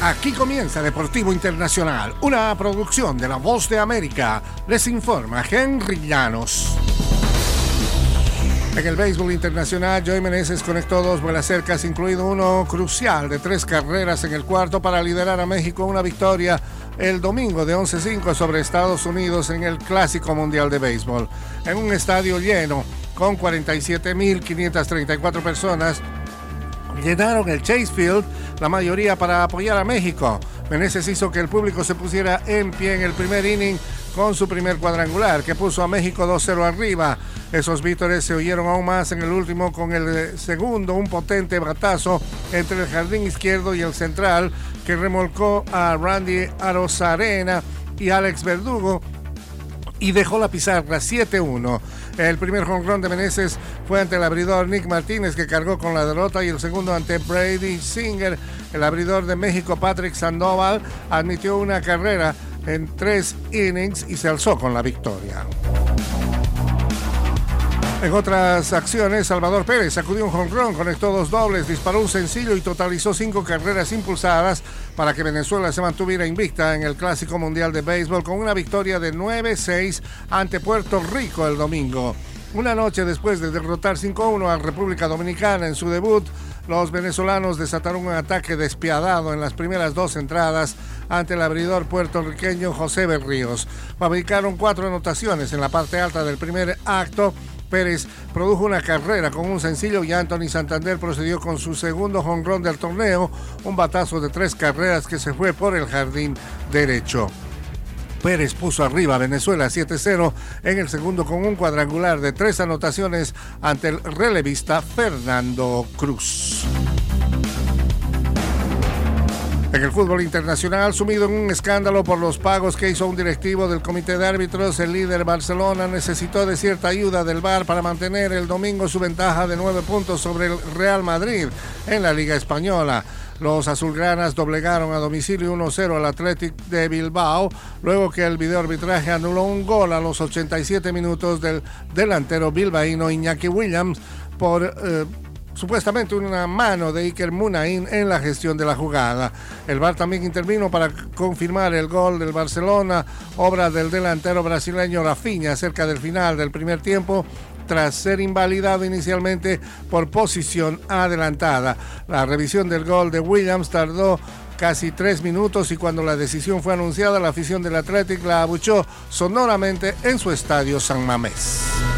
Aquí comienza Deportivo Internacional, una producción de La Voz de América. Les informa Henry Llanos. En el béisbol internacional, Joey Meneses conectó dos vuelas cercas, incluido uno crucial de tres carreras en el cuarto para liderar a México una victoria el domingo de 11-5 sobre Estados Unidos en el Clásico Mundial de Béisbol. En un estadio lleno, con 47.534 personas, llenaron el Chase Field, la mayoría para apoyar a México. Meneses hizo que el público se pusiera en pie en el primer inning con su primer cuadrangular, que puso a México 2-0 arriba. Esos vítores se oyeron aún más en el último con el segundo, un potente batazo entre el jardín izquierdo y el central, que remolcó a Randy Arozarena y Alex Verdugo y dejó la pizarra 7-1. El primer jonrón de Meneses fue ante el abridor Nick Martínez, que cargó con la derrota, y el segundo ante Brady Singer. El abridor de México, Patrick Sandoval, admitió una carrera en tres innings y se alzó con la victoria. En otras acciones, Salvador Pérez sacudió un jonrón, conectó dos dobles, disparó un sencillo y totalizó cinco carreras impulsadas para que Venezuela se mantuviera invicta en el Clásico Mundial de Béisbol con una victoria de 9-6 ante Puerto Rico el domingo. Una noche después de derrotar 5-1 a República Dominicana en su debut, los venezolanos desataron un ataque despiadado en las primeras dos entradas ante el abridor puertorriqueño José Berríos. Fabricaron cuatro anotaciones en la parte alta del primer acto Pérez produjo una carrera con un sencillo y Anthony Santander procedió con su segundo jonrón del torneo, un batazo de tres carreras que se fue por el jardín derecho. Pérez puso arriba a Venezuela 7-0 en el segundo con un cuadrangular de tres anotaciones ante el relevista Fernando Cruz. En el fútbol internacional, sumido en un escándalo por los pagos que hizo un directivo del comité de árbitros, el líder Barcelona necesitó de cierta ayuda del VAR para mantener el domingo su ventaja de nueve puntos sobre el Real Madrid en la Liga Española. Los azulgranas doblegaron a domicilio 1-0 al Athletic de Bilbao, luego que el videoarbitraje anuló un gol a los 87 minutos del delantero bilbaíno Iñaki Williams por eh, supuestamente una mano de Iker Munain en la gestión de la jugada. El VAR también intervino para confirmar el gol del Barcelona, obra del delantero brasileño Rafinha cerca del final del primer tiempo tras ser invalidado inicialmente por posición adelantada. La revisión del gol de Williams tardó casi tres minutos y cuando la decisión fue anunciada, la afición del Athletic la abuchó sonoramente en su estadio San Mamés.